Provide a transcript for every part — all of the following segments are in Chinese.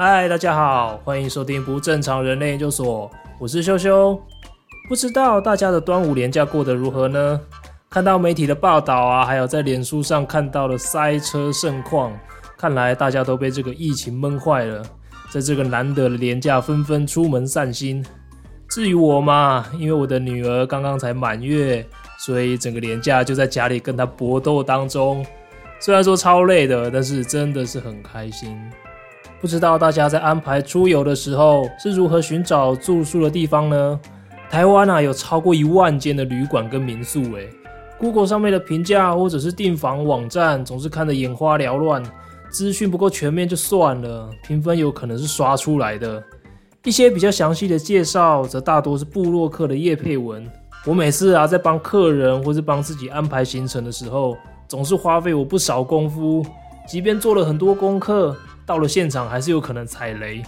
嗨，大家好，欢迎收听不正常人类研究所，我是修修。不知道大家的端午连假过得如何呢？看到媒体的报道啊，还有在脸书上看到的塞车盛况，看来大家都被这个疫情闷坏了，在这个难得的连假纷纷出门散心。至于我嘛，因为我的女儿刚刚才满月，所以整个连假就在家里跟她搏斗当中。虽然说超累的，但是真的是很开心。不知道大家在安排出游的时候是如何寻找住宿的地方呢？台湾啊，有超过一万间的旅馆跟民宿，诶 Google 上面的评价或者是订房网站总是看得眼花缭乱，资讯不够全面就算了，评分有可能是刷出来的。一些比较详细的介绍，则大多是部落客的叶配文。我每次啊在帮客人或是帮自己安排行程的时候，总是花费我不少功夫，即便做了很多功课。到了现场还是有可能踩雷。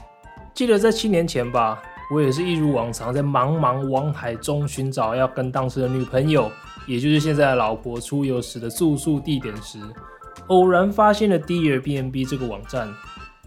记得在七年前吧，我也是一如往常在茫茫网海中寻找要跟当时的女朋友，也就是现在的老婆出游时的住宿地点时，偶然发现了 Dear B N B 这个网站。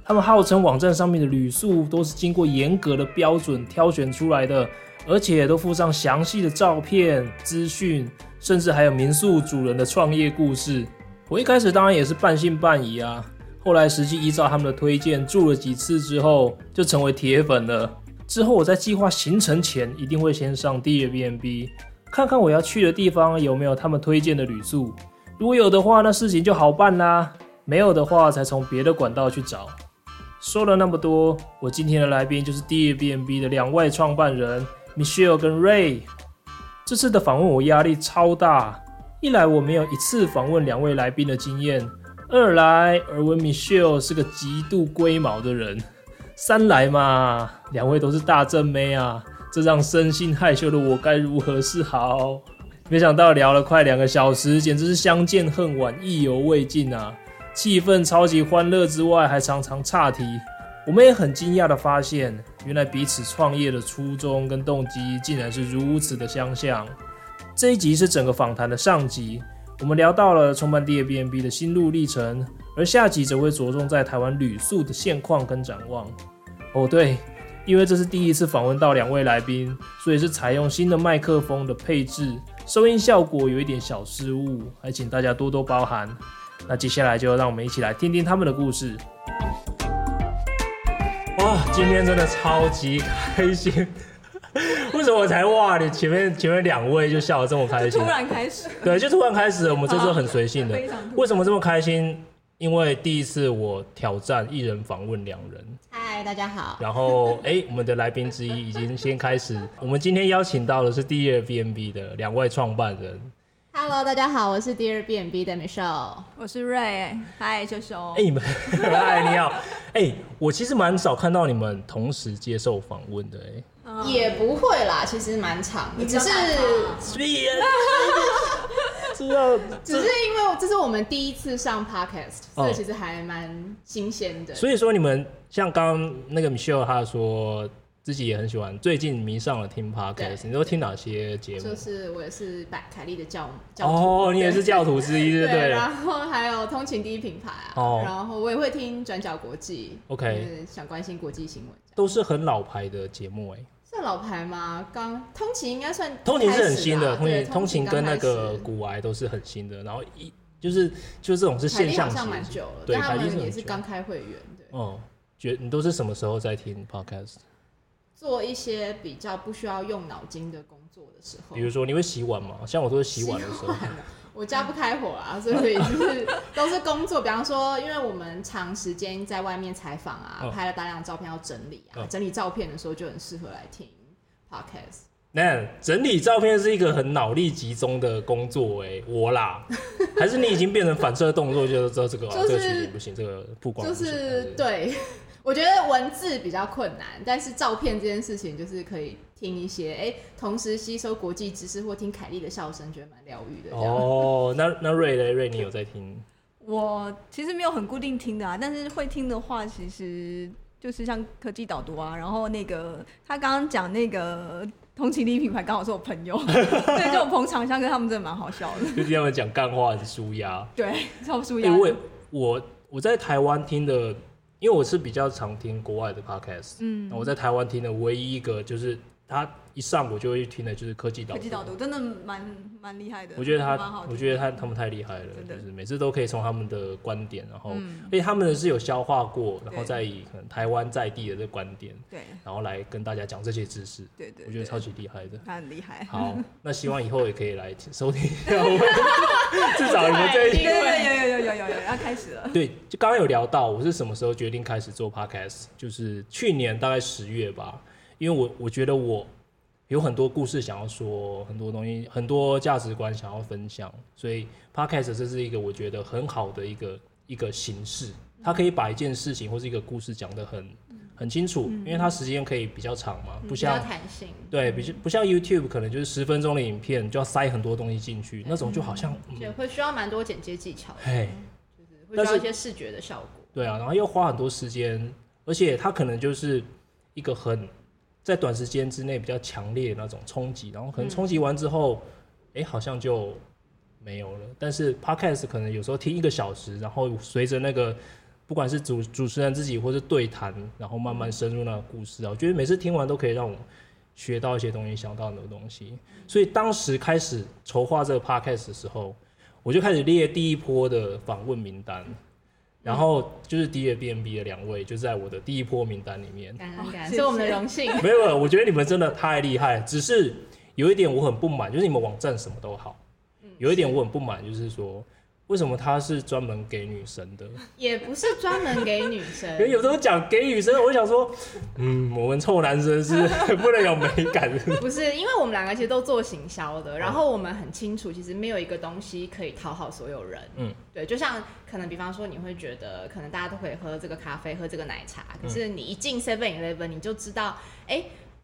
他们号称网站上面的旅宿都是经过严格的标准挑选出来的，而且都附上详细的照片、资讯，甚至还有民宿主人的创业故事。我一开始当然也是半信半疑啊。后来实际依照他们的推荐住了几次之后，就成为铁粉了。之后我在计划行程前，一定会先上 Airbnb，看看我要去的地方有没有他们推荐的旅宿。如果有的话，那事情就好办啦；没有的话，才从别的管道去找。说了那么多，我今天的来宾就是 Airbnb 的两位创办人 Michelle 跟 Ray。这次的访问我压力超大，一来我没有一次访问两位来宾的经验。二来，耳闻 Michelle 是个极度龟毛的人；三来嘛，两位都是大正妹啊，这让生性害羞的我该如何是好？没想到聊了快两个小时，简直是相见恨晚，意犹未尽啊！气氛超级欢乐之外，还常常岔题。我们也很惊讶的发现，原来彼此创业的初衷跟动机竟然是如此的相像。这一集是整个访谈的上集。我们聊到了创办 Airbnb 的心路历程，而下集则会着重在台湾旅宿的现况跟展望。哦，对，因为这是第一次访问到两位来宾，所以是采用新的麦克风的配置，收音效果有一点小失误，还请大家多多包涵。那接下来就让我们一起来听听他们的故事。哇，今天真的超级开心！为什么我才哇？你前面前面两位就笑得这么开心？突然开始，对，就突然开始。我们这次很随性的。为什么这么开心？因为第一次我挑战一人访问两人。嗨，大家好。然后，哎、欸，我们的来宾之一已经先开始。我们今天邀请到的是第二 BNB 的两位创办人。Hello，大家好，我是第二 BNB 的 Michelle，我是 Ray。嗨，秀秀。哎，你们，嗨，你好。哎、欸，我其实蛮少看到你们同时接受访问的、欸，哎。也不会啦，其实蛮长的，只是，只是因为这是我们第一次上 podcast，所以其实还蛮新鲜的。所以说，你们像刚刚那个 Michelle，他说自己也很喜欢，最近迷上了听 podcast，你都听哪些节目？就是我也是百凯莉的教教哦，你也是教徒之一，对不对？然后还有通勤第一品牌啊，哦，然后我也会听转角国际，OK，想关心国际新闻，都是很老牌的节目哎。算老牌吗？刚通勤应该算通勤是很新的，通勤通勤跟那个古癌都是很新的。然后一就是就是这种是现象级，好像蛮久了，对，他们也是刚开会员。对，哦、嗯，觉你都是什么时候在听 podcast？做一些比较不需要用脑筋的工作的时候，比如说你会洗碗吗？像我都是洗碗的时候。我家不开火啊，所以 就是都是工作。比方说，因为我们长时间在外面采访啊，哦、拍了大量照片要整理啊，哦、整理照片的时候就很适合来听 podcast。那整理照片是一个很脑力集中的工作哎、欸，我啦，还是你已经变成反射动作，就知道这个、啊就是、这个其实不行，这个不光就是对。我觉得文字比较困难，但是照片这件事情就是可以听一些，哎、欸，同时吸收国际知识或听凯莉的笑声，觉得蛮疗愈的。哦，那那瑞嘞，瑞你有在听？我其实没有很固定听的啊，但是会听的话，其实就是像科技导读啊，然后那个他刚刚讲那个通勤第一品牌，刚好是我朋友，对，就我捧场相跟他们真的蛮好笑的，就听他们讲干话是舒压，对，超舒压。因为我我在台湾听的。因为我是比较常听国外的 podcast，嗯，我在台湾听的唯一一个就是。他一上我就会听的，就是科技导读。科技导读真的蛮蛮厉害的。我觉得他，我觉得他他们太厉害了，就是每次都可以从他们的观点，然后，而且他们的是有消化过，然后再以可能台湾在地的这个观点，对，然后来跟大家讲这些知识。对对，我觉得超级厉害的。他很厉害。好，那希望以后也可以来收听一下我们，至少你们这一集。对对有有有有有有要开始了。对，就刚刚有聊到我是什么时候决定开始做 podcast，就是去年大概十月吧，因为我我觉得我。有很多故事想要说，很多东西，很多价值观想要分享，所以 Podcast 这是一个我觉得很好的一个一个形式，它可以把一件事情或是一个故事讲得很很清楚，因为它时间可以比较长嘛，不像弹性，对，比不像 YouTube 可能就是十分钟的影片就要塞很多东西进去，那种就好像也会需要蛮多剪接技巧，哎，就是会需要一些视觉的效果，对啊，然后又花很多时间，而且它可能就是一个很。在短时间之内比较强烈的那种冲击，然后可能冲击完之后，哎、嗯欸，好像就没有了。但是 Podcast 可能有时候听一个小时，然后随着那个不管是主主持人自己或是对谈，然后慢慢深入那个故事啊，我觉得每次听完都可以让我学到一些东西，想到很多东西。所以当时开始筹划这个 Podcast 的时候，我就开始列第一波的访问名单。然后就是 D A B N B 的两位，就在我的第一波名单里面。感恩感恩，是我们的荣幸。没有，我觉得你们真的太厉害。只是有一点我很不满，就是你们网站什么都好，有一点我很不满，就是说。为什么它是专门给女生的？也不是专门给女生。因为有时候讲给女生，我就想说，嗯，我们臭男生是不能有美感的。不是，因为我们两个其实都做行销的，然后我们很清楚，其实没有一个东西可以讨好所有人。嗯，对，就像可能比方说，你会觉得可能大家都可以喝这个咖啡，喝这个奶茶，可是你一进 Seven Eleven，你就知道，哎。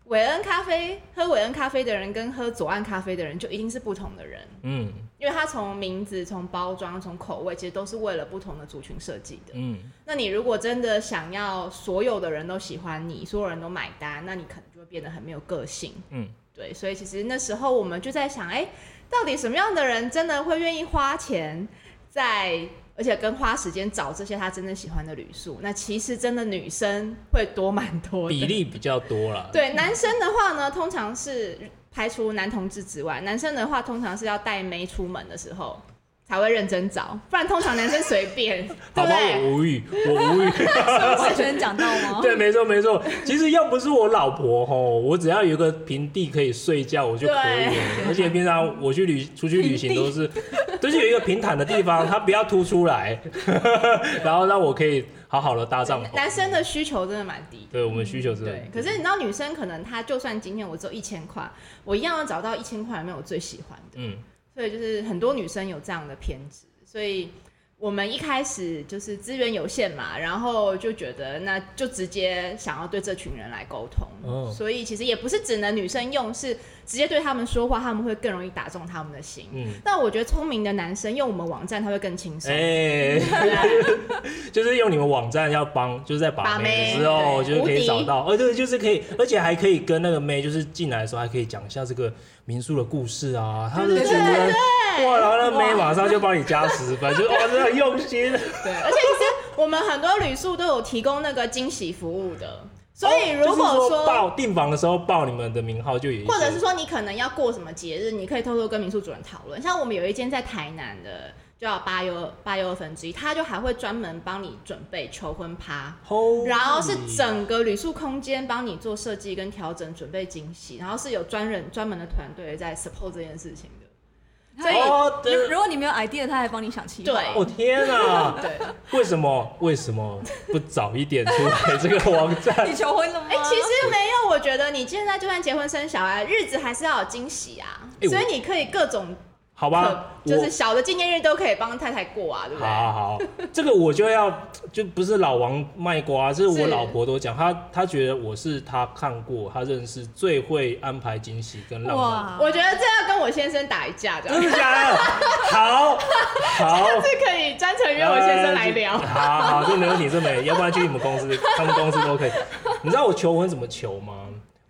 韦恩咖啡，喝韦恩咖啡的人跟喝左岸咖啡的人就一定是不同的人，嗯，因为他从名字、从包装、从口味，其实都是为了不同的族群设计的，嗯。那你如果真的想要所有的人都喜欢你，所有人都买单，那你可能就会变得很没有个性，嗯，对。所以其实那时候我们就在想，哎，到底什么样的人真的会愿意花钱在？而且跟花时间找这些他真正喜欢的旅宿，那其实真的女生会多蛮多的，比例比较多了。对，男生的话呢，通常是排除男同志之外，男生的话通常是要带妹出门的时候。才会认真找，不然通常男生随便。好吧，我无语，我无语。完全讲到吗？对，没错没错。其实要不是我老婆吼，我只要有一个平地可以睡觉，我就可以了。而且平常我去旅出去旅行都是，都是有一个平坦的地方，它不要凸出来，然后让我可以好好的搭帐篷。男生的需求真的蛮低。对，我们需求真的。对，可是你知道女生可能她就算今天我只有一千块，我一样要找到一千块里面我最喜欢的。嗯。对，就是很多女生有这样的偏执，所以我们一开始就是资源有限嘛，然后就觉得那就直接想要对这群人来沟通。哦，所以其实也不是只能女生用，是直接对他们说话，他们会更容易打中他们的心。嗯，但我觉得聪明的男生用我们网站他会更轻松。哎，就是用你们网站要帮，就是在把妹的时候，就是可以找到，而，对，就是可以，而且还可以跟那个妹，就是进来的时候还可以讲一下这个。民宿的故事啊，他的主人哇，然后那妹马上就帮你加十分，就哇，真的很用心。对，而且其实我们很多旅宿都有提供那个惊喜服务的，所以如果说报订房的时候报你们的名号就有，或者是说你可能要过什么节日，你可以偷偷跟民宿主人讨论。像我们有一间在台南的。就要八又八又二分之一，他就还会专门帮你准备求婚趴，Holy. 然后是整个旅宿空间帮你做设计跟调整，准备惊喜，然后是有专人专门的团队在 support 这件事情的。所以，oh, 如果你没有 idea，他还帮你想气。对，我、oh, 天啊！对，为什么为什么不早一点出来这个网站？你求婚了吗？哎、欸，其实没有，我觉得你现在就算结婚生小孩，日子还是要有惊喜啊，欸、所以你可以各种。好吧，就是小的纪念日都可以帮太太过啊，对不对？好，好，好，这个我就要就不是老王卖瓜，这是我老婆都讲，她她觉得我是她看过她认识最会安排惊喜跟浪漫。哇，我觉得这要跟我先生打一架，真的假的？好，好，这可以专程约我先生来聊。好好，这没问题，这没，要不然去你们公司，他们公司都可以。你知道我求婚怎么求吗？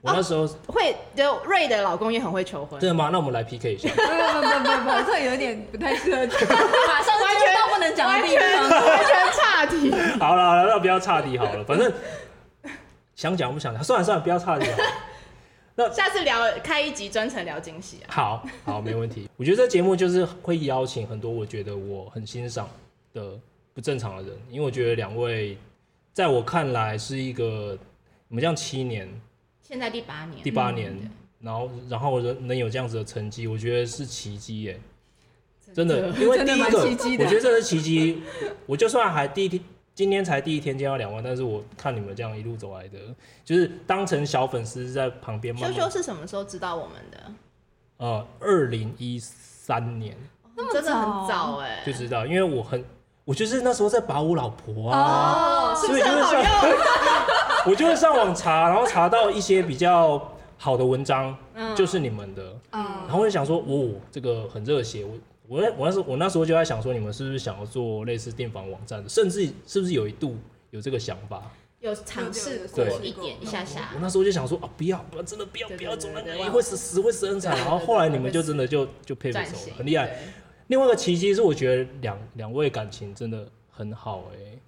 我那时候、哦、会，就瑞的老公也很会求婚，真的吗？那我们来 PK 一下。不不不不不，这有点不太适合，马上完全到不能讲的地方，完全 完全岔题。好了好了，那不要岔题好了，反正想讲不想讲，算了算了，不要岔题好了。那下次聊开一集专程聊惊喜啊。好好，没问题。我觉得这节目就是会邀请很多我觉得我很欣赏的不正常的人，因为我觉得两位在我看来是一个我们这样七年，现在第八年，第八年。嗯然后，然后能能有这样子的成绩，我觉得是奇迹耶，真的，因为第一个，我觉得这是奇迹。我就算还第一天，今天才第一天见到两万，但是我看你们这样一路走来的，就是当成小粉丝在旁边。修修是什么时候知道我们的？呃，二零一三年，真的很早哎，就知道，因为我很，我就是那时候在把我老婆啊，所以就是上，我就会上网查，然后查到一些比较。好的文章就是你们的，嗯，然后我就想说，哦，这个很热血。我我我那时候我那时候就在想说，你们是不是想要做类似电访网站的，甚至是不是有一度有这个想法？有尝试过一点一下下。我那时候就想说，啊，不要，真的不要，不要走那个，会死死会死很惨。然后后来你们就真的就就配合走，很厉害。另外一个奇迹是，我觉得两两位感情真的很好，哎。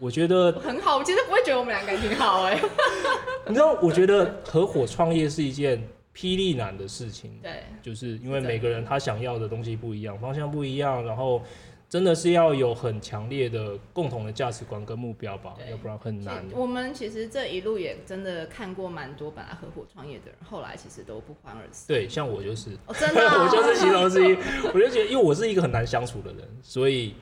我觉得很好，我其实不会觉得我们俩感情好哎。你知道，我觉得合伙创业是一件霹雳难的事情。对，就是因为每个人他想要的东西不一样，方向不一样，然后真的是要有很强烈的共同的价值观跟目标吧，要不然很难。我们其实这一路也真的看过蛮多本来合伙创业的人，后来其实都不欢而散。对，像我就是，哦、真的、哦，我就是其中之一。我就觉得，因为我是一个很难相处的人，所以。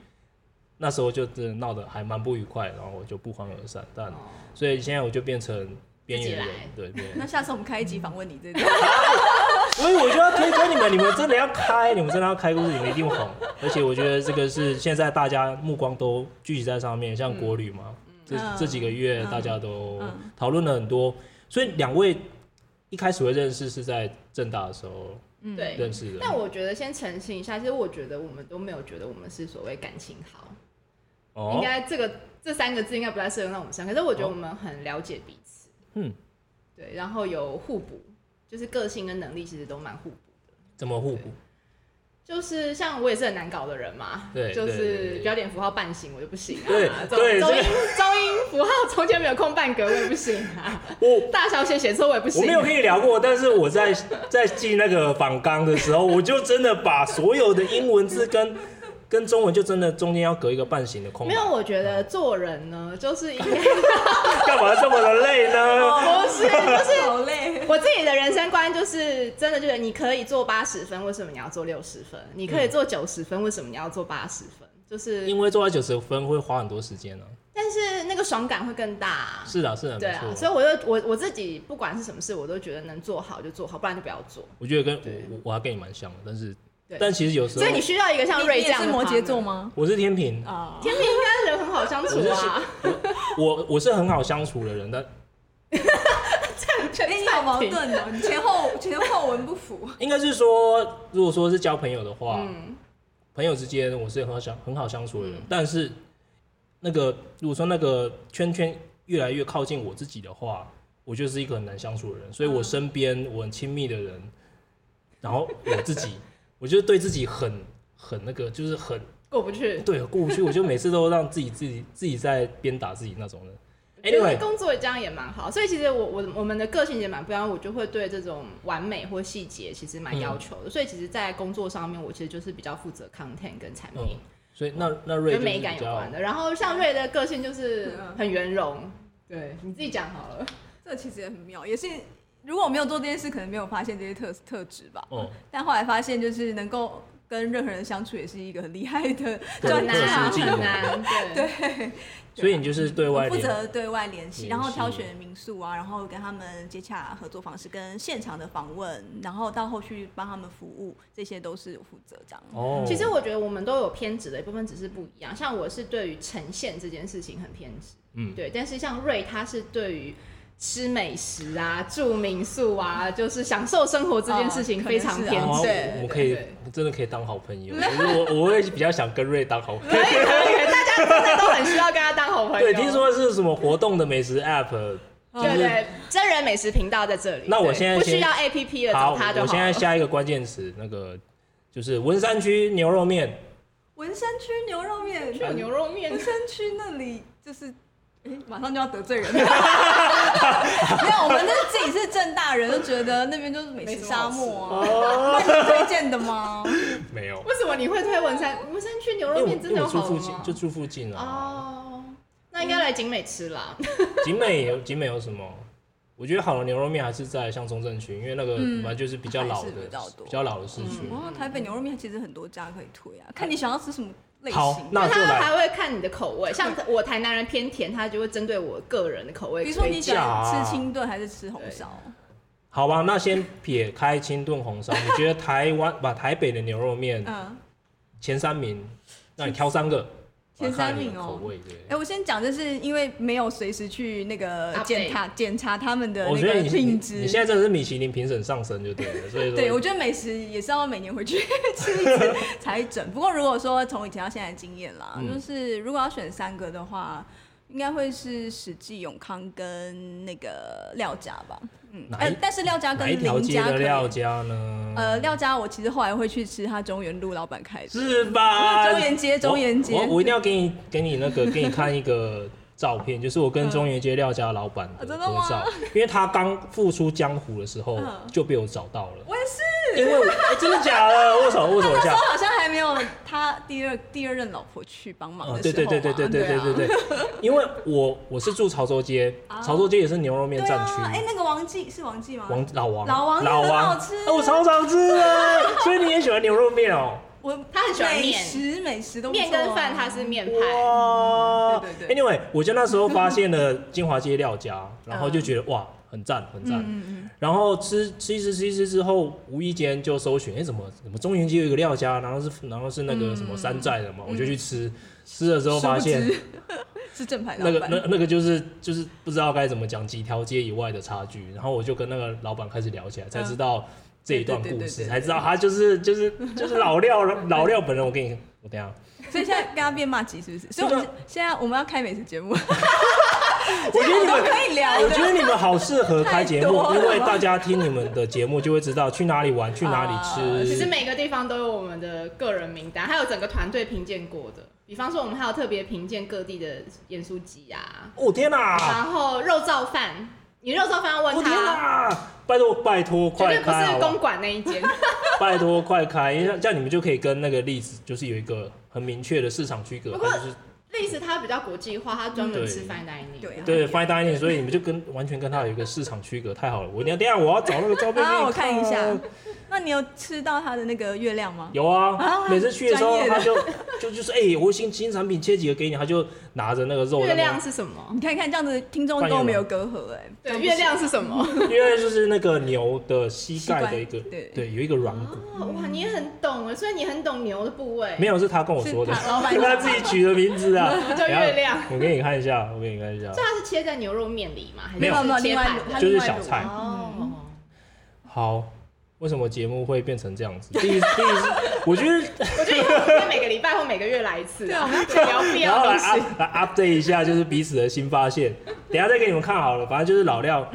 那时候就真的闹得还蛮不愉快，然后我就不欢而散。但所以现在我就变成边缘人，对对。那下次我们开一集访问你这个，所以我就要推荐你们，你们真的要开，你们真的要开故事，你们一定红。而且我觉得这个是现在大家目光都聚集在上面，像国旅嘛，这这几个月大家都讨论了很多。所以两位一开始会认识是在正大的时候。嗯，对，认识的。但我觉得先澄清一下，其实我觉得我们都没有觉得我们是所谓感情好。哦。应该这个这三个字应该不太适合让我们上，可是我觉得我们很了解彼此。嗯。对，然后有互补，就是个性跟能力其实都蛮互补的。怎么互补？就是像我也是很难搞的人嘛，对，就是标点符号半形我就不行啊，对，中音中音符号中间没有空半格我也不行啊，我大小写写错我也不行。我没有跟你聊过，但是我在在记那个访纲的时候，我就真的把所有的英文字跟。跟中文就真的中间要隔一个半形的空。没有，我觉得做人呢，就是应该 干嘛这么的累呢？不是，就是好累。我自己的人生观就是真的，就是你可以做八十分，为什么你要做六十分？你可以做九十分，为什么你要做八十分？就是因为做到九十分会花很多时间呢。但是那个爽感会更大。是的，是的，对啊。所以我就我我自己不管是什么事，我都觉得能做好就做好，不然就不要做。我觉得跟我我还跟你蛮像的，但是。但其实有时候，所以你需要一个像瑞这样的。是摩羯座吗？我是天平啊，天平应该人很好相处啊。我我是很好相处的人，但这样你好矛盾哦，你前后前后文不符。应该是说，如果说是交朋友的话，朋友之间我是很好相很好相处的人，但是那个如果说那个圈圈越来越靠近我自己的话，我就是一个很难相处的人，所以我身边我很亲密的人，然后我自己。我觉得对自己很很那个，就是很过不去。对，过不去。我就每次都让自己自己自己在鞭打自己那种人。Anyway，工作也这样也蛮好。所以其实我我我们的个性也蛮不一样，我就会对这种完美或细节其实蛮要求的。嗯、所以其实，在工作上面，我其实就是比较负责 content 跟产品。嗯、所以那那瑞跟美感有关的。然后像瑞的个性就是很圆融。对，你自己讲好了。这其实也很妙，也是。如果我没有做这件事，可能没有发现这些特特质吧。哦。但后来发现，就是能够跟任何人相处，也是一个很厉害的 专难很难。对。对。所以你就是对外负责对外联系，然后挑选民宿啊，然后跟他们接洽合作方式，跟现场的访问，然后到后续帮他们服务，这些都是有负责这样。哦。其实我觉得我们都有偏执的一部分，只是不一样。像我是对于呈现这件事情很偏执。嗯。对。但是像瑞，他是对于。吃美食啊，住民宿啊，就是享受生活这件事情非常偏执。我们可以真的可以当好朋友。我我会比较想跟瑞当好朋友。可以可以，大家真的都很需要跟他当好朋友。对，听说是什么活动的美食 App？对对，真人美食频道在这里。那我现在不需要 APP 了，找他就好。我现在下一个关键词，那个就是文山区牛肉面。文山区牛肉面，去牛肉面。文山区那里就是，哎，马上就要得罪人了。没有，我们是自己是正大人，就觉得那边就是美食沙漠啊。那你推荐的吗？没有。为什么你会推文山？文山区牛肉面真的好吗？住附近，就住附近啊。哦，那应该来景美吃啦。景美有景美有什么？我觉得好的牛肉面还是在像中正区，因为那个本来就是比较老的，比较老的市区。哇，台北牛肉面其实很多家可以推啊，看你想要吃什么类型。好，那就来。他还会看你的口味，像我台南人偏甜，他就会针对我个人的口味。比如说你喜欢吃清炖还是吃红烧？好吧，那先撇开清炖红烧，你觉得台湾 把台北的牛肉面前三名，那你挑三个。前三名哦，哎，我先讲，就是因为没有随时去那个检查检查他们的那个品质。你现在真的是米其林评审上升就对了，所以对，我觉得美食也是要每年回去 吃一次才整。不过如果说从以前到现在的经验啦，就是如果要选三个的话，应该会是史记永康跟那个廖家吧。嗯，哎，但是廖家跟林家的廖家呢？呃，廖家我其实后来会去吃他中原路老板开的，是吧？中原街，中原街，我我一定要给你给你那个给你看一个照片，就是我跟中原街廖家老板的合照，因为他刚复出江湖的时候就被我找到了。我也是，因为哎，真的假的？握手握手一下。好像还没有他第二第二任老婆去帮忙的时候。对对对对对对对对对。因为我我是住潮州街，潮州街也是牛肉面战区。哎，那个王记是王记吗？王老王老王老王好吃，我超常吃啊！所以你也喜欢牛肉面哦？我他很喜欢美食，美食都面跟饭，他是面派。哇，对对对。Anyway，我就那时候发现了金华街廖家，然后就觉得哇，很赞很赞。然后吃吃一吃吃一吃之后，无意间就搜寻，哎，怎么怎么中原街有一个廖家，然后是然后是那个什么山寨的嘛，我就去吃。吃了之后发现是正牌。那个那那个就是就是不知道该怎么讲，几条街以外的差距。然后我就跟那个老板开始聊起来，才知道。这一段故事才知道他就是就是就是老廖老廖本人，我跟你我等下。所以现在跟他变骂级是不是？所以我们现在我们要开美食节目。我觉得你们可以聊。我觉得你们好适合 开节目，因为大家听你们的节目就会知道去哪里玩，去哪里吃。其实每个地方都有我们的个人名单，还有整个团队评鉴过的。比方说，我们还有特别评鉴各地的盐酥鸡啊。哦天哪！然后肉燥饭。你肉燥饭要问他，拜托拜托快开！绝对不是公馆那一间。拜托快开，因为这样你们就可以跟那个历史就是有一个很明确的市场区隔。不过历史它比较国际化，它专门吃 fine dining。对对 fine dining，所以你们就跟完全跟它有一个市场区隔，太好了！我等下我要找那个照片 给你我看一下。那你有吃到它的那个月亮吗？有啊，每次去的时候他就就就是哎，我新新产品切几个给你，他就拿着那个肉。月亮是什么？你看看这样子，听众都没有隔阂哎。对，月亮是什么？月亮就是那个牛的膝盖的一个，对对，有一个软骨。哇，你也很懂哎，所以你很懂牛的部位。没有，是他跟我说的，是他 自己取的名字啊。叫月亮。我给你看一下，我给你看一下。这它是切在牛肉面里吗？没有，切盘，就是小菜。哦，好。为什么节目会变成这样子？第一，第一是我觉得，我觉得应该每个礼拜或每个月来一次，对，我们要聊必要东西，来 update 一下，就是彼此的新发现。等下再给你们看好了，反正就是老廖，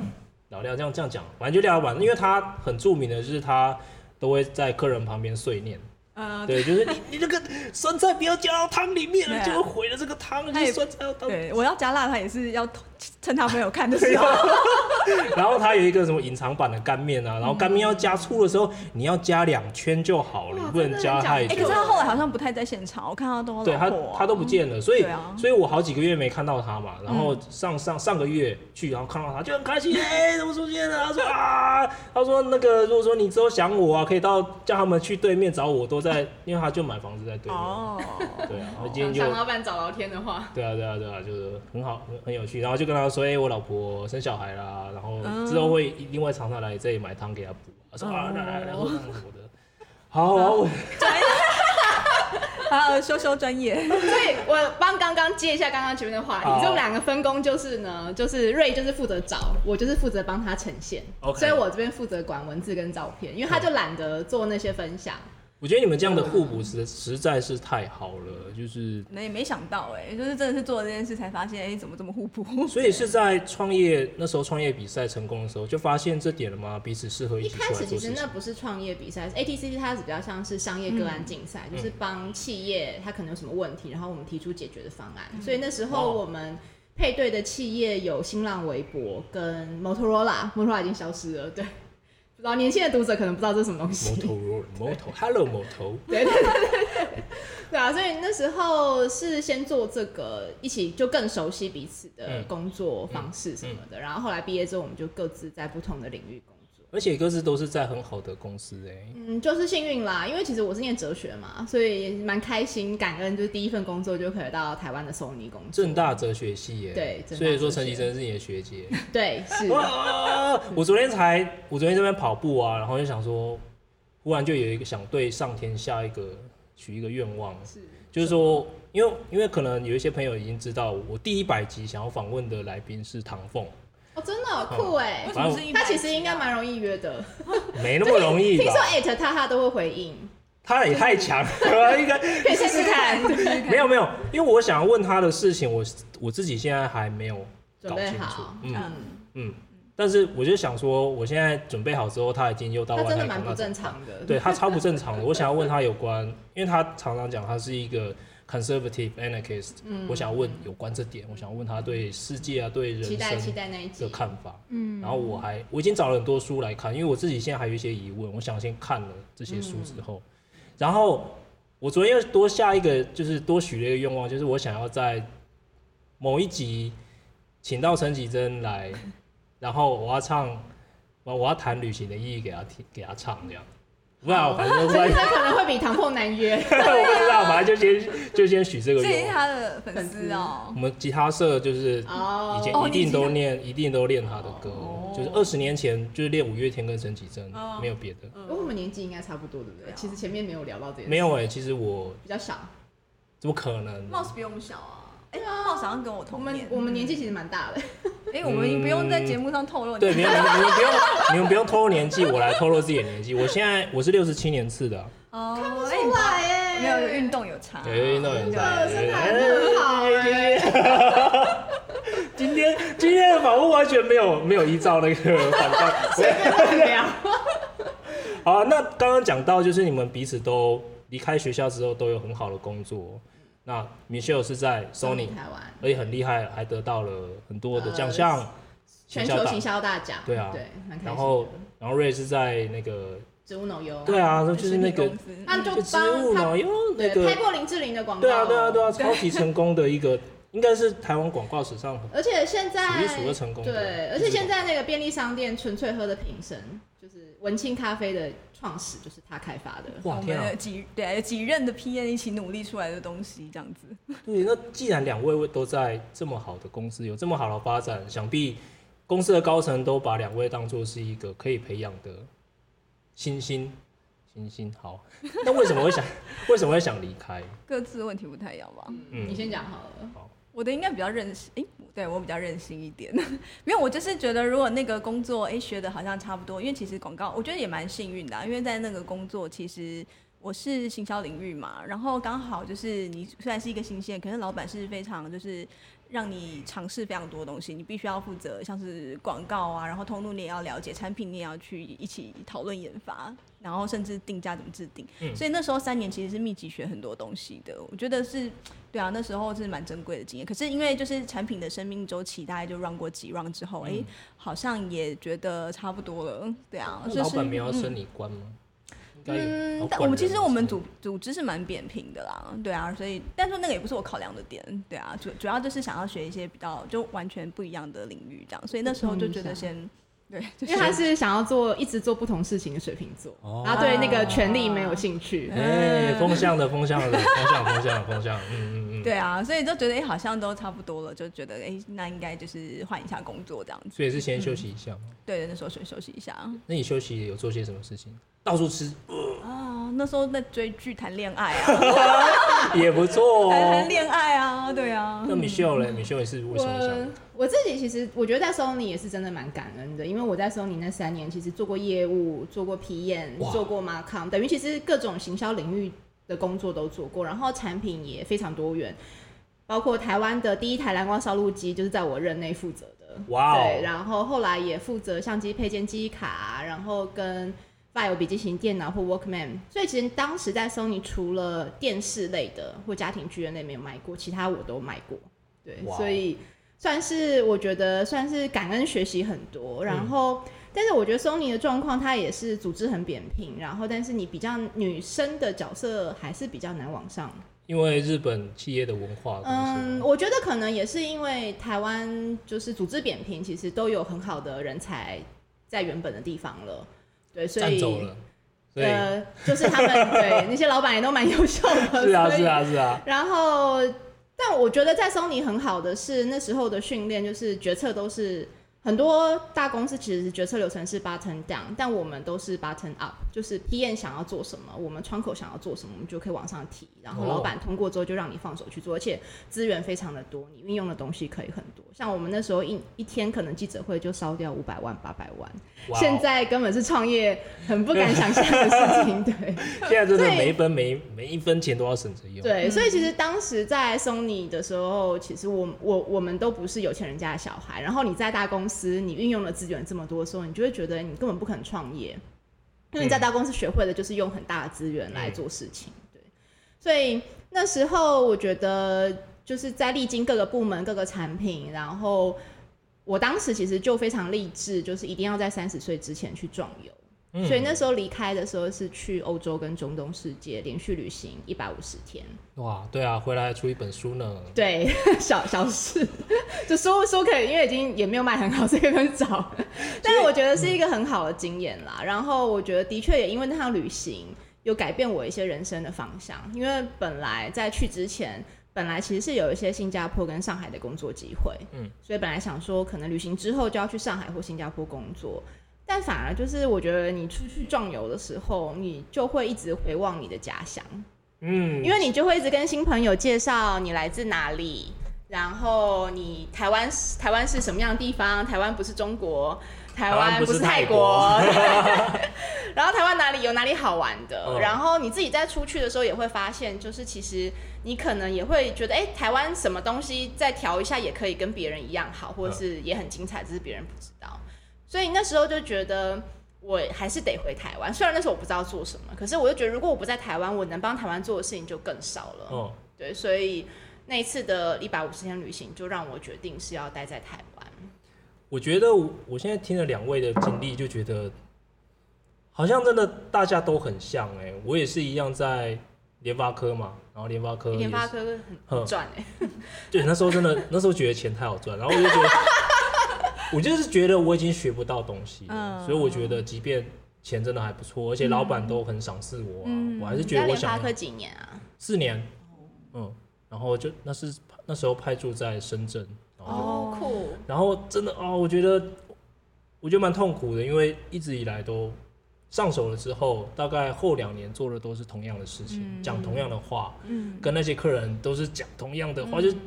老廖这样这样讲，反正就廖老板，因为他很著名的就是他都会在客人旁边碎念。呃，对，就是你你这个酸菜不要加到汤里面了，就会毁了这个汤。你酸菜要对，我要加辣，他也是要趁他没有看的时候。然后他有一个什么隐藏版的干面啊，然后干面要加醋的时候，你要加两圈就好了，你不能加太多。可是他后来好像不太在现场，我看他都对他他都不见了，所以所以我好几个月没看到他嘛。然后上上上个月去，然后看到他就很开心，哎，怎么出现了？他说啊，他说那个如果说你之后想我啊，可以到叫他们去对面找我都。在，因为他就买房子在对面。哦，对啊，我今天就想老板找聊天的话，对啊，对啊，对啊，就是很好，很很有趣。然后就跟他说，哎，我老婆生小孩啦，然后之后会另外常常来这里买汤给他补。他说啊，来来来，我的，好好，好，修修专业。所以我帮刚刚接一下刚刚前面的话题，这两个分工就是呢，就是瑞就是负责找，我就是负责帮他呈现。所以我这边负责管文字跟照片，因为他就懒得做那些分享。我觉得你们这样的互补实实在是太好了，就是那也没想到哎、欸，就是真的是做了这件事才发现，哎、欸，怎么这么互补？所以是在创业那时候创业比赛成功的时候就发现这点了吗？彼此适合一起。一开始其实那不是创业比赛，ATCC 它是比较像是商业个案竞赛，嗯、就是帮企业它可能有什么问题，然后我们提出解决的方案。嗯、所以那时候我们配对的企业有新浪微博跟摩托罗拉，摩托罗拉已经消失了，对。老年轻的读者可能不知道这是什么东西。摩托，摩托，Hello，摩托。对对对对，对啊，所以那时候是先做这个，一起就更熟悉彼此的工作方式什么的。嗯嗯、然后后来毕业之后，我们就各自在不同的领域工作。而且各自都是在很好的公司哎、欸，嗯，就是幸运啦，因为其实我是念哲学嘛，所以蛮开心、感恩，就是第一份工作就可以到台湾的 Sony 工作。正大哲学系耶、欸，对，所以说陈綺贞是你的学姐，对，是。我昨天才，我昨天这边跑步啊，然后就想说，忽然就有一个想对上天下一个许一个愿望，是，就是说，因为因为可能有一些朋友已经知道，我第一百集想要访问的来宾是唐凤。哦，真的好酷哎！为什么是一百集啊？他其实应该蛮容易约的，没那么容易。听说艾特他，他都会回应。他也太强了，应该可以试试看。没有没有，因为我想要问他的事情，我我自己现在还没有搞清楚。嗯嗯，但是我就想说，我现在准备好之后，他已经又到外太空了。他真的蛮不正常的。对，他超不正常的。我想要问他有关，因为他常常讲他是一个。Conservative anarchist，嗯，我想问有关这点，我想问他对世界啊，对人生的看法，嗯，然后我还我已经找了很多书来看，因为我自己现在还有一些疑问，我想先看了这些书之后，嗯、然后我昨天又多下一个，就是多许了一个愿望，就是我想要在某一集请到陈绮贞来，然后我要唱，我我要谈旅行的意义给他听，给他唱这样。不知道，反正可能会比唐凤难约。我不知道，反正就先就先许这个愿。这是他的粉丝哦。我们吉他社就是以前一定都练，一定都练他的歌。就是二十年前就是练五月天跟陈绮贞，没有别的。因为我们年纪应该差不多，对不对？其实前面没有聊到这些。没有哎，其实我比较小。怎么可能？貌似比我们小啊。哎，貌似好像跟我同年。我们年纪其实蛮大的。哎，我们不用在节目上透露。对，你们你们不用，你们不用透露年纪，我来透露自己的年纪。我现在我是六十七年次的。哦，看不出来耶。没有运动有差。有运动有差。身材很好耶。今天今天的访问完全没有没有依照那个反派。随便聊。好，那刚刚讲到就是你们彼此都离开学校之后都有很好的工作。那 Michelle 是在 Sony 台湾，而且很厉害，还得到了很多的奖项，全球行销大奖。对啊，对，然后然后 Ray 是在那个植物脑优，对啊，就是那个那就植物脑油那个拍过林志玲的广告，对啊对啊对啊，超级成功的一个，应该是台湾广告史上，而且现在数一数二成功。对，而且现在那个便利商店纯粹喝的瓶身，就是文青咖啡的。创始就是他开发的，哇天啊！几对几任的 PM 一起努力出来的东西，这样子。对，那既然两位都在这么好的公司，有这么好的发展，想必公司的高层都把两位当做是一个可以培养的新星。星星好，那为什么会想？为什么会想离开？各自的问题不太一样吧？嗯，你先讲好了。好，我的应该比较任性，诶。对，我比较任性一点，没有，我就是觉得如果那个工作哎学的好像差不多，因为其实广告我觉得也蛮幸运的，因为在那个工作其实我是行销领域嘛，然后刚好就是你虽然是一个新鲜，可是老板是非常就是让你尝试非常多东西，你必须要负责像是广告啊，然后通路你也要了解，产品你也要去一起讨论研发。然后甚至定价怎么制定，嗯、所以那时候三年其实是密集学很多东西的。我觉得是，对啊，那时候是蛮珍贵的经验。可是因为就是产品的生命周期大概就 run 过几 run 之后，哎、嗯，好像也觉得差不多了。对啊，老板没有要升你官吗？嗯，但我们其实我们组组织是蛮扁平的啦。对啊，所以但是那个也不是我考量的点。对啊，主主要就是想要学一些比较就完全不一样的领域这样。所以那时候就觉得先。对，因为他是想要做一直做不同事情的水瓶座，然后对那个权力没有兴趣。哎，风向的风向的风向风向风向，嗯嗯嗯。对啊，所以就觉得哎，好像都差不多了，就觉得哎，那应该就是换一下工作这样子。所以是先休息一下吗？对，那时候先休息一下。那你休息有做些什么事情？到处吃。啊，那时候在追剧谈恋爱啊，也不错哦。谈恋爱啊，对啊。那 Michelle 嘞？Michelle 也是为什么想？我我自己其实我觉得在 Sony 也是真的蛮感恩的，因为我在 Sony 那三年其实做过业务，做过 PM，做过 Marcom，等于其实各种行销领域的工作都做过，然后产品也非常多元，包括台湾的第一台蓝光烧录机就是在我任内负责的。哇、wow、对，然后后来也负责相机配件记忆卡，然后跟 File 笔记型电脑或 Walkman，所以其实当时在 Sony 除了电视类的或家庭剧院类没有卖过，其他我都卖过。对，wow、所以。算是我觉得算是感恩学习很多，然后，嗯、但是我觉得 Sony 的状况，它也是组织很扁平，然后，但是你比较女生的角色还是比较难往上，因为日本企业的文化。嗯，我觉得可能也是因为台湾就是组织扁平，其实都有很好的人才在原本的地方了，对，所以，呃，就是他们对那些老板也都蛮优秀的，是啊，是啊，是啊，然后。但我觉得在 Sony 很好的是那时候的训练，就是决策都是。很多大公司其实决策流程是 button down，但我们都是 button up，就是 PM 想要做什么，我们窗口想要做什么，我们就可以往上提，然后老板通过之后就让你放手去做，而且资源非常的多，你运用的东西可以很多。像我们那时候一一天可能记者会就烧掉五百万、八百万，wow. 现在根本是创业很不敢想象的事情。对，现在真的每一分每每一分钱都要省着用。对，所以其实当时在 Sony 的时候，其实我我我们都不是有钱人家的小孩，然后你在大公司。你运用的资源这么多的时候，你就会觉得你根本不可能创业，因为你在大公司学会的就是用很大的资源来做事情。对，所以那时候我觉得就是在历经各个部门、各个产品，然后我当时其实就非常励志，就是一定要在三十岁之前去壮游。嗯、所以那时候离开的时候是去欧洲跟中东世界连续旅行一百五十天。哇，对啊，回来出一本书呢。对，小小事，就书书可以，因为已经也没有卖很好，所以可以很早。但是我觉得是一个很好的经验啦。然后我觉得的确也因为那趟旅行有改变我一些人生的方向。因为本来在去之前，本来其实是有一些新加坡跟上海的工作机会。嗯，所以本来想说可能旅行之后就要去上海或新加坡工作。但反而就是，我觉得你出去壮游的时候，你就会一直回望你的家乡，嗯，因为你就会一直跟新朋友介绍你来自哪里，然后你台湾台湾是什么样的地方？台湾不是中国，台湾不是泰国，然后台湾哪里有哪里好玩的？嗯，然后你自己在出去的时候也会发现，就是其实你可能也会觉得，哎，台湾什么东西再调一下也可以跟别人一样好，或者是也很精彩，只是别人不知道。所以那时候就觉得我还是得回台湾，虽然那时候我不知道做什么，可是我就觉得如果我不在台湾，我能帮台湾做的事情就更少了。哦，对，所以那一次的一百五十天旅行就让我决定是要待在台湾。我觉得我现在听了两位的经历，就觉得好像真的大家都很像哎、欸，我也是一样在联发科嘛，然后联发科联发科很赚哎、欸，对，那时候真的那时候觉得钱太好赚，然后我就觉得。我就是觉得我已经学不到东西了，嗯，所以我觉得即便钱真的还不错，而且老板都很赏识我，啊嗯，我还是觉得我想。联发科几年啊？四年。嗯，然后就那是那时候派驻在深圳，然后哦酷。然后真的哦，我觉得我觉得蛮痛苦的，因为一直以来都上手了之后，大概后两年做的都是同样的事情，讲，嗯，同样的话，嗯，跟那些客人都是讲同样的话，嗯，就。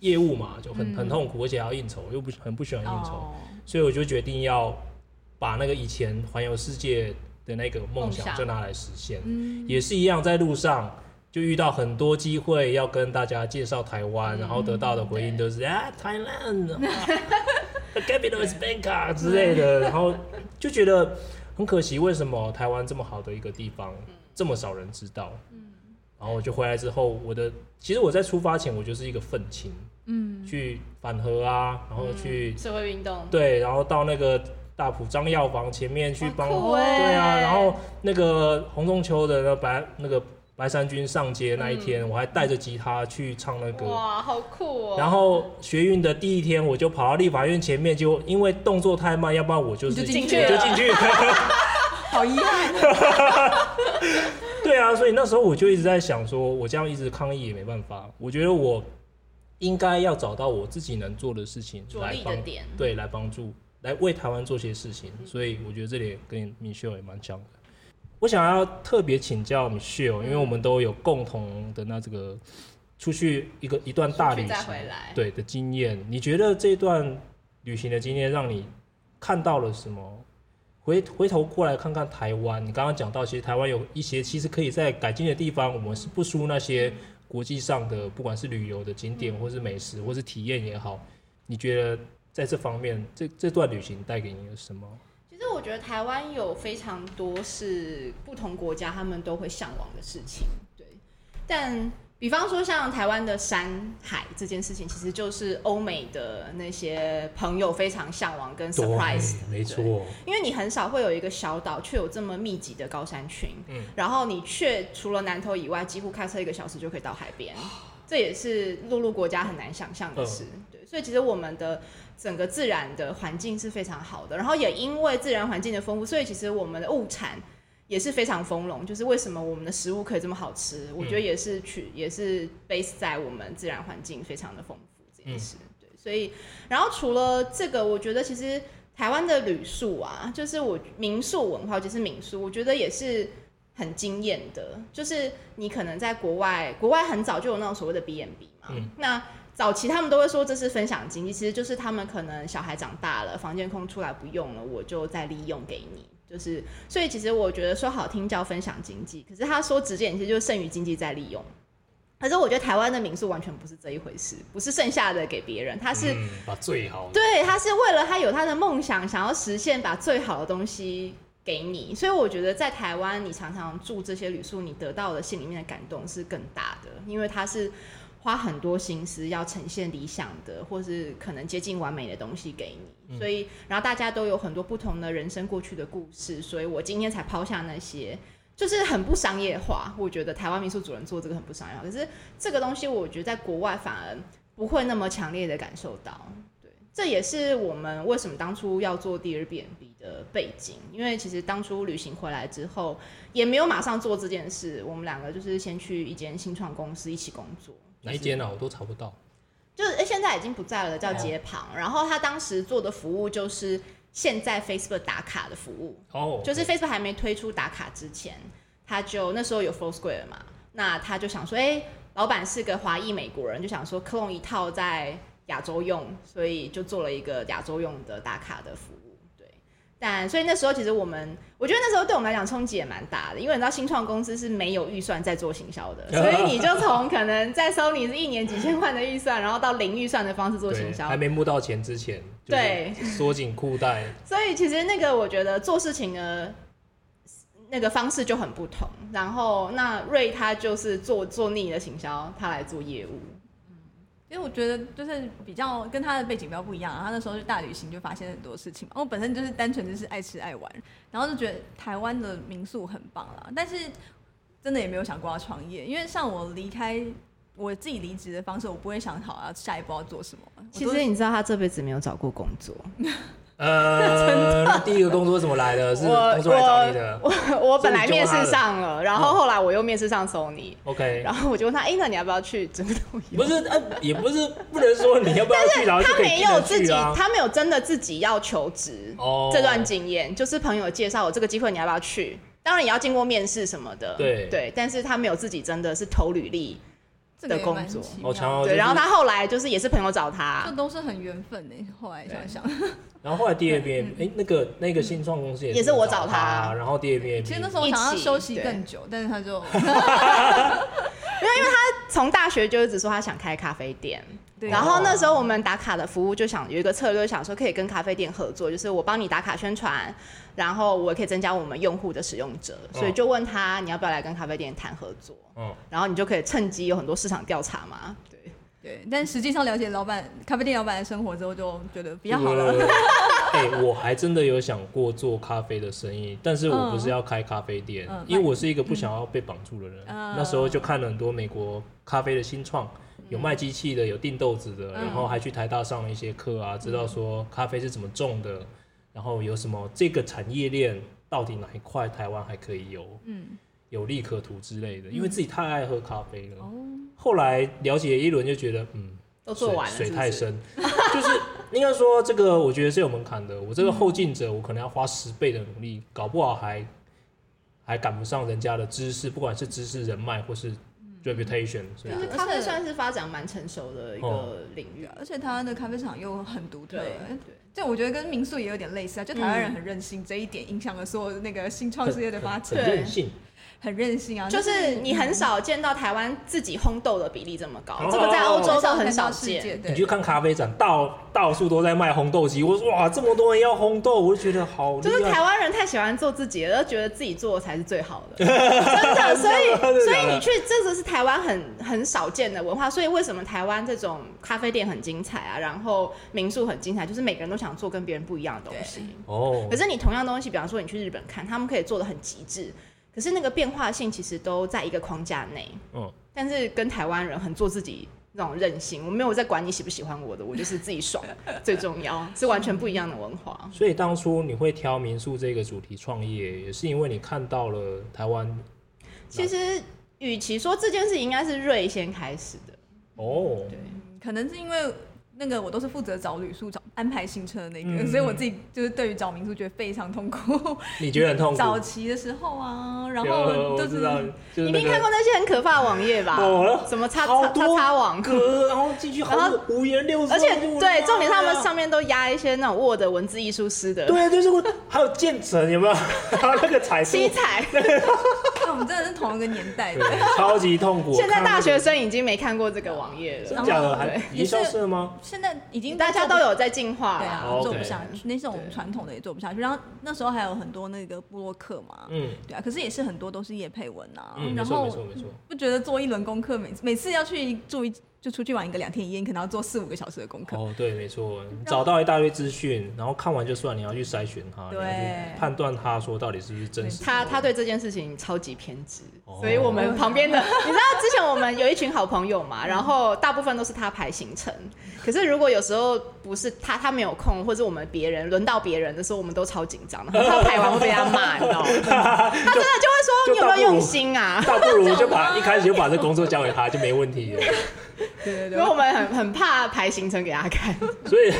业务嘛，就很很痛苦，而且还要应酬，又不很不喜欢应酬，哦，所以我就决定要把那个以前环游世界的那个梦想就拿来实现，嗯。也是一样，在路上就遇到很多机会要跟大家介绍台湾，嗯，然后得到的回应都是啊，Thailand，the capital is Bangkok 之类的，然后就觉得很可惜，为什么台湾这么好的一个地方，这么少人知道？然后我就回来之后，我的其实我在出发前我就是一个愤青，嗯，去反核啊，然后去、嗯、社会运动，对，然后到那个大埔张药房前面去帮，对啊，然后那个洪仲秋的那白那个白山军上街那一天，嗯、我还带着吉他去唱那歌，哇，好酷哦！然后学运的第一天，我就跑到立法院前面，就因为动作太慢，要不然我就是就进去了，就进去，好遗憾。对啊，所以那时候我就一直在想，说我这样一直抗议也没办法。我觉得我应该要找到我自己能做的事情来帮，对，来帮助，来为台湾做些事情。所以我觉得这里跟 Michelle 也蛮像的。我想要特别请教 Michelle，因为我们都有共同的那这个出去一个一段大旅行，对的经验。你觉得这段旅行的经验让你看到了什么？回回头过来看看台湾，你刚刚讲到，其实台湾有一些其实可以在改进的地方，我们是不输那些国际上的，不管是旅游的景点，或是美食，或是体验也好。你觉得在这方面，这这段旅行带给你什么？其实我觉得台湾有非常多是不同国家他们都会向往的事情，对，但。比方说，像台湾的山海这件事情，其实就是欧美的那些朋友非常向往跟 surprise 的。没错。因为你很少会有一个小岛，却有这么密集的高山群。嗯。然后你却除了南投以外，几乎开车一个小时就可以到海边，这也是陆路国家很难想象的事。对。所以其实我们的整个自然的环境是非常好的，然后也因为自然环境的丰富，所以其实我们的物产。也是非常丰隆，就是为什么我们的食物可以这么好吃？我觉得也是取也是 base 在我们自然环境非常的丰富这件事。对，所以然后除了这个，我觉得其实台湾的旅宿啊，就是我民宿文化，就是民宿，我觉得也是很惊艳的。就是你可能在国外，国外很早就有那种所谓的 B&B 嘛，嗯、那早期他们都会说这是分享经济，其实就是他们可能小孩长大了，房间空出来不用了，我就再利用给你。就是，所以其实我觉得说好听叫分享经济，可是他说直接点，其实就是剩余经济在利用。可是我觉得台湾的民宿完全不是这一回事，不是剩下的给别人，他是、嗯、把最好的，对，他是为了他有他的梦想，想要实现，把最好的东西给你。所以我觉得在台湾，你常常住这些旅宿，你得到的心里面的感动是更大的，因为他是。花很多心思要呈现理想的，或是可能接近完美的东西给你，嗯、所以然后大家都有很多不同的人生过去的故事，所以我今天才抛下那些，就是很不商业化。我觉得台湾民宿主人做这个很不商业化，可是这个东西我觉得在国外反而不会那么强烈的感受到。对，这也是我们为什么当初要做第二 b n b 的背景，因为其实当初旅行回来之后，也没有马上做这件事，我们两个就是先去一间新创公司一起工作。哪一间啊？我都查不到。就是哎，现在已经不在了，叫街旁。然后他当时做的服务就是现在 Facebook 打卡的服务。哦。就是 Facebook 还没推出打卡之前，他就那时候有 Foursquare 嘛，那他就想说，哎，老板是个华裔美国人，就想说 clone 一套在亚洲用，所以就做了一个亚洲用的打卡的服务。但所以那时候其实我们，我觉得那时候对我们来讲冲击也蛮大的，因为你知道新创公司是没有预算在做行销的，所以你就从可能在 Sony 是一年几千万的预算，然后到零预算的方式做行销，还没募到钱之前，对，缩紧裤带。所以其实那个我觉得做事情的那个方式就很不同。然后那瑞他就是做做逆的行销，他来做业务。因为我觉得就是比较跟他的背景比较不一样，他那时候去大旅行，就发现很多事情嘛。我本身就是单纯就是爱吃爱玩，然后就觉得台湾的民宿很棒啦。但是真的也没有想过要创业，因为像我离开我自己离职的方式，我不会想好要下一步要做什么。其实你知道他这辈子没有找过工作。呃，那第一个工作怎么来的？是工作来找你的？我我，我本来面试上了，然后后来我又面试上 Sony。OK，然后我就问他，哎，那你要不要去整个都有？不是，呃，也不是不能说你要不要去，然后就可以进去啊。他没有自己，他没有真的自己要求职。哦，这段经验就是朋友介绍我这个机会，你要不要去？当然也要经过面试什么的。对对，但是他没有自己真的是投履历。的工作，对，然后他后来就是也是朋友找他，这都是很缘分呢。后来想想，然后后来第二遍，哎，那个那个新创公司也是我找他，然后第二遍，其实那时候我想要休息更久，但是他就，没有因为他从大学就一直说他想开咖啡店，然后那时候我们打卡的服务就想有一个策略，想说可以跟咖啡店合作，就是我帮你打卡宣传。然后我也可以增加我们用户的使用者，所以就问他你要不要来跟咖啡店谈合作？嗯，然后你就可以趁机有很多市场调查嘛。对对，但实际上了解老板咖啡店老板的生活之后，就觉得比较好了。哎，我还真的有想过做咖啡的生意，但是我不是要开咖啡店，因为我是一个不想要被绑住的人。那时候就看了很多美国咖啡的新创，有卖机器的，有订豆子的，然后还去台大上了一些课啊，知道说咖啡是怎么种的。然后有什么这个产业链到底哪一块台湾还可以有嗯有利可图之类的？因为自己太爱喝咖啡了。后来了解一轮就觉得嗯都做完了，水太深，就是应该说这个我觉得是有门槛的。我这个后进者，我可能要花十倍的努力，搞不好还还赶不上人家的知识，不管是知识、人脉或是 reputation，嗯、所以就是咖啡算是发展蛮成熟的一个领域，而且台湾的咖啡厂又很独特。对，就我觉得跟民宿也有点类似啊，就台湾人很任性，嗯、这一点影响了所有那个新创事业的发展。任性。很任性啊，就是你很少见到台湾自己烘豆的比例这么高，这个在欧洲都很少见。你去看咖啡展，到到处都在卖烘豆机，我说哇，这么多人要烘豆，我就觉得好。就是台湾人太喜欢做自己了，都觉得自己做的才是最好 的，真的。所以所以你去，这个是台湾很很少见的文化。所以为什么台湾这种咖啡店很精彩啊，然后民宿很精彩，就是每个人都想做跟别人不一样的东西。哦。可是你同样东西，比方说你去日本看，他们可以做的很极致。可是那个变化性其实都在一个框架内，嗯，但是跟台湾人很做自己那种任性，我没有在管你喜不喜欢我的，我就是自己爽 最重要，是完全不一样的文化。所以当初你会挑民宿这个主题创业，也是因为你看到了台湾。其实，与其说这件事应该是瑞先开始的哦，对，可能是因为。那个我都是负责找旅宿、找安排行程的那个，嗯、所以我自己就是对于找民宿觉得非常痛苦。你觉得很痛苦？早期的时候啊，然后就是，就是、你一定看过那些很可怕的网页吧？哦，什么叉叉叉叉网，然后进去好多五颜六色，而且对，重点他们上面都压一些那种 Word 文字艺术师的，对，就是还有建成有没有？还有那个彩七彩。那我们真的是同一个年代的，超级痛苦。现在大学生已经没看过这个网页了，真的假的？还已经消失了吗？现在已经大家都有在进化，对啊，做不下去。那种传统的也做不下去。然后那时候还有很多那个布洛克嘛，嗯，对啊。可是也是很多都是叶佩文啊，然后没错没错，不觉得做一轮功课，每每次要去做一。就出去玩一个两天一夜，你可能要做四五个小时的功课。哦，对，没错，找到一大堆资讯，然后看完就算，你要去筛选它，对，判断他说到底是不是真实。他他对这件事情超级偏执，哦、所以我们旁边的，你知道之前我们有一群好朋友嘛，然后大部分都是他排行程，可是如果有时候不是他他没有空，或者我们别人轮到别人的时候，我们都超紧张的，他排完会被他骂，你知道吗？他真的就会说你有没有用心啊？倒不如就把一开始就把这工作交给他就没问题了。对对对，因为我们很很怕排行程给他看，所以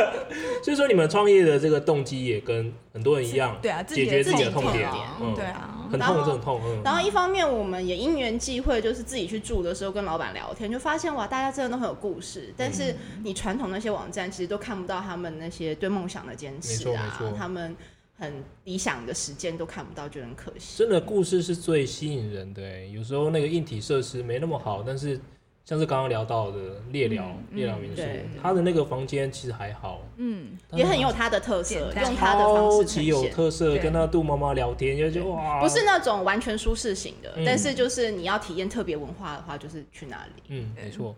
所以说你们创业的这个动机也跟很多人一样，对啊，解决自己的痛点，嗯，对啊，很痛，很痛。然后一方面我们也因缘际会，就是自己去住的时候跟老板聊天，就发现哇，大家真的都很有故事。但是你传统那些网站其实都看不到他们那些对梦想的坚持啊，他们很理想的时间都看不到，就很可惜。真的故事是最吸引人的，有时候那个硬体设施没那么好，但是。像是刚刚聊到的猎寮猎寮民宿，他的那个房间其实还好，嗯，也很有他的特色，用他的方式呈现，超级有特色。跟他杜妈妈聊天，就觉得哇，不是那种完全舒适型的，但是就是你要体验特别文化的话，就是去哪里。嗯，没错。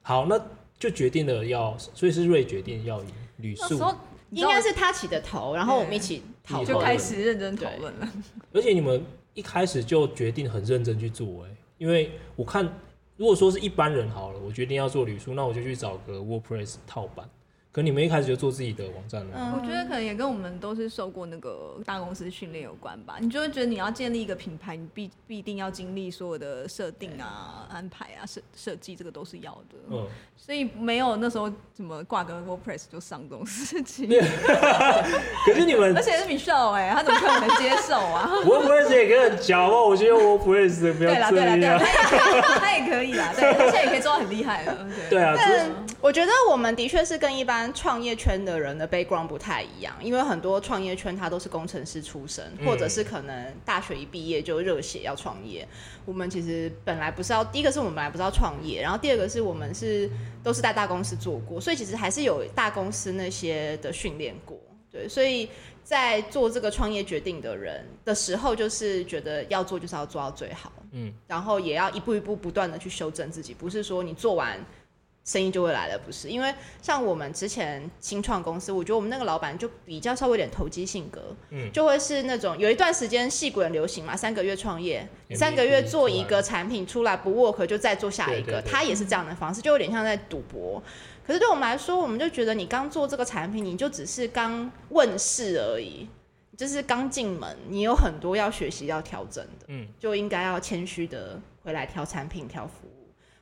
好，那就决定了要，所以是瑞决定要旅宿，应该是他起的头，然后我们一起讨论，就开始认真讨论了。而且你们一开始就决定很认真去做，哎，因为我看。如果说是一般人好了，我决定要做旅宿，那我就去找个 WordPress 套板。可你们一开始就做自己的网站了？嗯，我觉得可能也跟我们都是受过那个大公司训练有关吧。你就会觉得你要建立一个品牌，你必必定要经历所有的设定啊、安排啊、设设计，这个都是要的。嗯，所以没有那时候怎么挂个 WordPress 就上这种事情。可是你们，而且是 Michelle 哎，他怎么可能接受啊？WordPress 也可以很骄傲，我觉得 WordPress 不要这样。对了对了，他也可以啦，对，现在也可以做到很厉害了。对啊，但我觉得我们的确是跟一般创业圈的人的 background 不太一样，因为很多创业圈他都是工程师出身，或者是可能大学一毕业就热血要创业。我们其实本来不是要，第一个是我们本来不是要创业，然后第二个是我们是都是在大公司做过，所以其实还是有大公司那些的训练过。对，所以在做这个创业决定的人的时候，就是觉得要做就是要做到最好，嗯，然后也要一步一步不断的去修正自己，不是说你做完。生意就会来了，不是？因为像我们之前新创公司，我觉得我们那个老板就比较稍微有点投机性格，嗯，就会是那种有一段时间戏骨很流行嘛，三个月创业，三个月做一个产品出来不 work 就再做下一个，他也是这样的方式，就有点像在赌博。可是对我们来说，我们就觉得你刚做这个产品，你就只是刚问世而已，就是刚进门，你有很多要学习要调整的，嗯，就应该要谦虚的回来调产品调服务。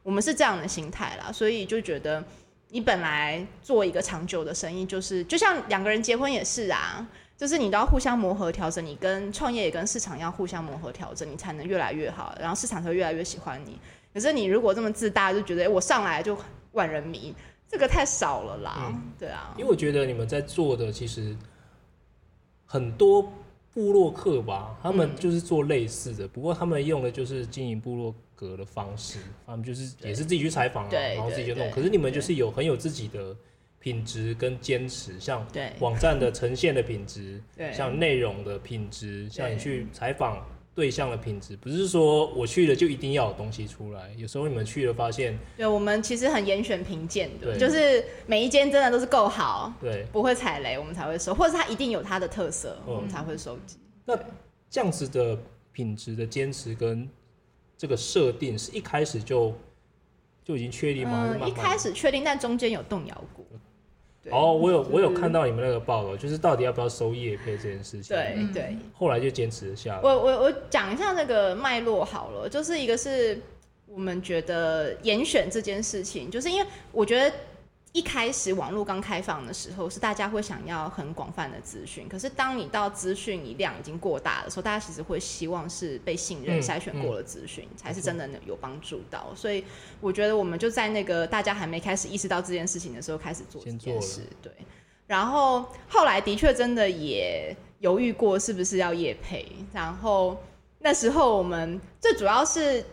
我们是这样的心态啦，所以就觉得你本来做一个长久的生意，就是就像两个人结婚也是啊，就是你都要互相磨合调整，你跟创业也跟市场要互相磨合调整，你才能越来越好，然后市场才会越来越喜欢你。可是你如果这么自大，就觉得、欸、我上来就万人迷，这个太少了啦。嗯、对啊，因为我觉得你们在做的其实很多部落客吧，他们就是做类似的，嗯、不过他们用的就是经营部落格的方式，他们就是也是自己去采访啊，然后自己就弄。可是你们就是有很有自己的。品质跟坚持，像网站的呈现的品质，像内容的品质，像你去采访对象的品质，不是说我去了就一定要有东西出来。有时候你们去了发现，对，我们其实很严选评鉴的，就是每一间真的都是够好，对，不会踩雷，我们才会收，或者它一定有它的特色，我们才会收集。那这样子的品质的坚持跟这个设定，是一开始就就已经确定吗？嗯，一开始确定，但中间有动摇过。哦，我有我有看到你们那个报道，就是到底要不要收叶配这件事情。对对，后来就坚持了下来。我我我讲一下那个脉络好了，就是一个是我们觉得严选这件事情，就是因为我觉得。一开始网络刚开放的时候，是大家会想要很广泛的资讯。可是当你到资讯你量已经过大的时候，大家其实会希望是被信任筛选过的资讯，才是真的有帮助到。所以我觉得我们就在那个大家还没开始意识到这件事情的时候开始做这件事。对，然后后来的确真的也犹豫过是不是要业配。然后那时候我们最主要是。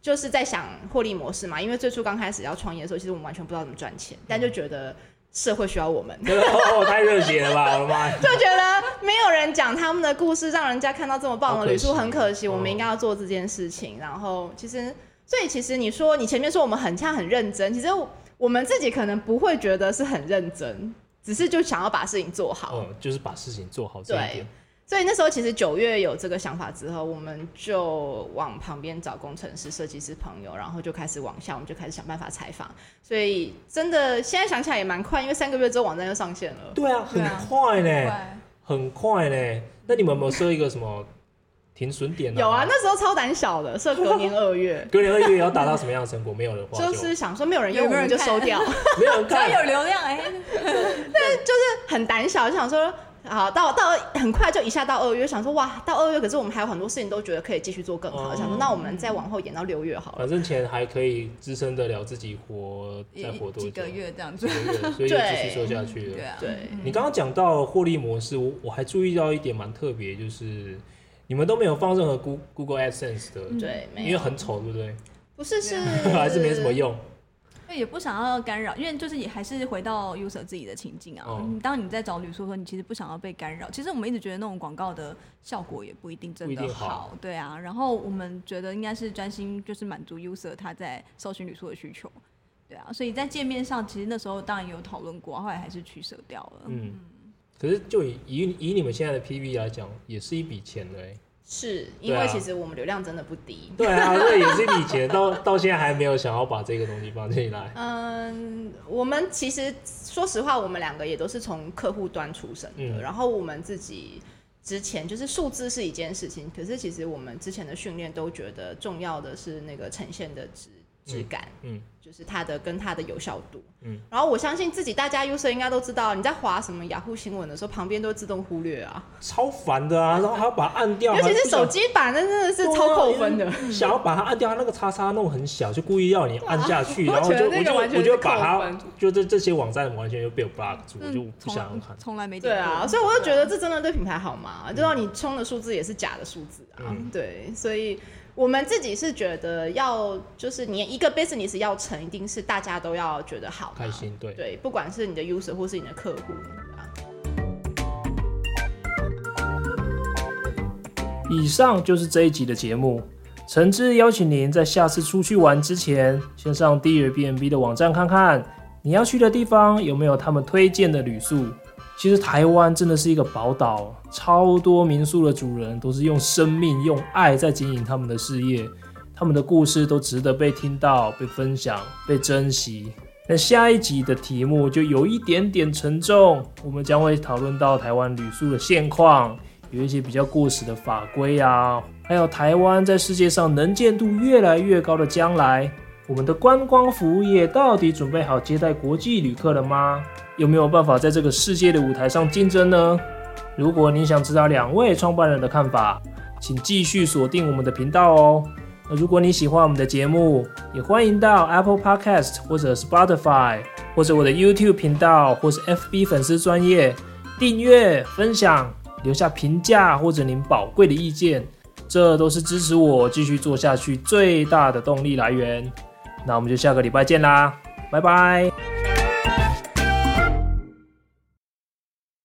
就是在想获利模式嘛，因为最初刚开始要创业的时候，其实我们完全不知道怎么赚钱，但就觉得社会需要我们，哦、太热血了吧，我的妈！就觉得没有人讲他们的故事，让人家看到这么棒的旅宿，很可惜，我们应该要做这件事情。嗯、然后其实，所以其实你说你前面说我们很像很认真，其实我们自己可能不会觉得是很认真，只是就想要把事情做好，嗯，就是把事情做好这一点。所以那时候其实九月有这个想法之后，我们就往旁边找工程师、设计师朋友，然后就开始往下，我们就开始想办法采访。所以真的现在想起来也蛮快，因为三个月之后网站就上线了。对啊，很快呢，很快呢。那你们有没有设一个什么停损点呢？有啊，那时候超胆小的，设隔年二月。隔年二月要达到什么样的成果？没有的话，就是想说没有人用，有人就收掉。没有人看，只要有流量哎。对，就是很胆小，就想说。好，到到很快就一下到二月，想说哇，到二月，可是我们还有很多事情都觉得可以继续做更好，嗯、想说那我们再往后延到六月好了。反正钱还可以支撑得了自己活，再活多？几个月这样子，所以就继续做下去了。对啊，对。你刚刚讲到获利模式，我我还注意到一点蛮特别，就是你们都没有放任何 Google Google AdSense 的，对，因为很丑，对不对？不是，是 还是没什么用。也不想要干扰，因为就是也还是回到 user 自己的情境啊。嗯、当你在找旅宿的时候，你其实不想要被干扰。其实我们一直觉得那种广告的效果也不一定真的好，好对啊。然后我们觉得应该是专心就是满足 user 他在搜寻旅宿的需求，对啊。所以在界面上，其实那时候当然有讨论过，后来还是取舍掉了。嗯，嗯可是就以以以你们现在的 PV 来讲，也是一笔钱的。是因为其实我们流量真的不低，对啊，这也是以前，到到现在还没有想要把这个东西放进来。嗯，我们其实说实话，我们两个也都是从客户端出身的，嗯、然后我们自己之前就是数字是一件事情，可是其实我们之前的训练都觉得重要的是那个呈现的质质感，嗯。嗯。就是它的跟它的有效度，嗯，然后我相信自己大家 user 应该都知道，你在划什么雅虎新闻的时候，旁边都会自动忽略啊，超烦的啊，然后还要把它按掉，尤其是手机版，那真的是超扣分的。想要把它按掉，它那个叉叉弄很小，就故意要你按下去，然后就我就我就把它，就这这些网站完全就被我 block 住，我就不想要看，从来没对啊，所以我就觉得这真的对品牌好吗？就让你充的数字也是假的数字啊，对，所以。我们自己是觉得要，就是你一个 business 要成，一定是大家都要觉得好，开心，对对，不管是你的 user 或是你的客户。以上就是这一集的节目，诚挚邀请您在下次出去玩之前，先上 Airbnb 的网站看看，你要去的地方有没有他们推荐的旅宿。其实台湾真的是一个宝岛，超多民宿的主人都是用生命、用爱在经营他们的事业，他们的故事都值得被听到、被分享、被珍惜。那下一集的题目就有一点点沉重，我们将会讨论到台湾旅宿的现况，有一些比较过时的法规啊，还有台湾在世界上能见度越来越高的将来，我们的观光服务业到底准备好接待国际旅客了吗？有没有办法在这个世界的舞台上竞争呢？如果你想知道两位创办人的看法，请继续锁定我们的频道哦。那如果你喜欢我们的节目，也欢迎到 Apple Podcast 或者 Spotify，或者我的 YouTube 频道，或是 FB 粉丝专业订阅、分享、留下评价或者您宝贵的意见，这都是支持我继续做下去最大的动力来源。那我们就下个礼拜见啦，拜拜。